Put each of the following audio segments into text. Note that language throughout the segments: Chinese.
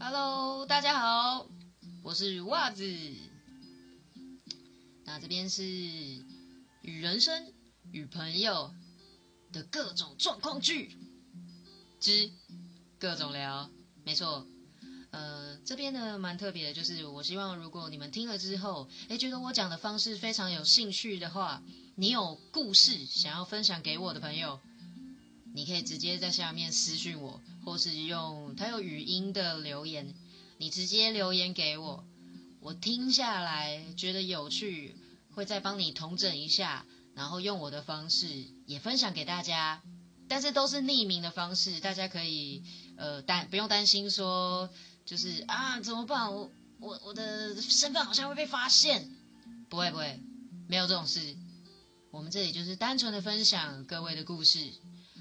Hello，大家好，我是袜子。那这边是与人生、与朋友的各种状况剧之各种聊。没错，呃，这边呢蛮特别的，就是我希望如果你们听了之后，诶，觉得我讲的方式非常有兴趣的话，你有故事想要分享给我的朋友。你可以直接在下面私讯我，或是用它有语音的留言，你直接留言给我，我听下来觉得有趣，会再帮你统整一下，然后用我的方式也分享给大家，但是都是匿名的方式，大家可以呃担不用担心说就是啊怎么办，我我我的身份好像会被发现，不会不会，没有这种事，我们这里就是单纯的分享各位的故事。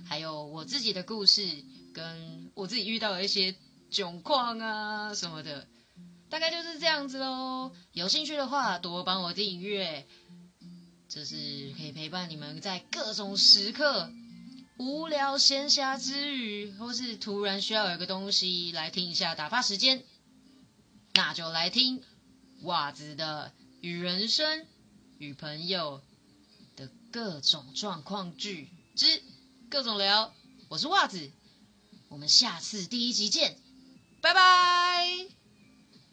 还有我自己的故事，跟我自己遇到的一些窘况啊什么的，大概就是这样子喽。有兴趣的话，多帮我订阅，这是可以陪伴你们在各种时刻无聊闲暇之余，或是突然需要有一个东西来听一下打发时间，那就来听袜子的与人生与朋友的各种状况剧之。各种聊，我是袜子，我们下次第一集见，拜拜。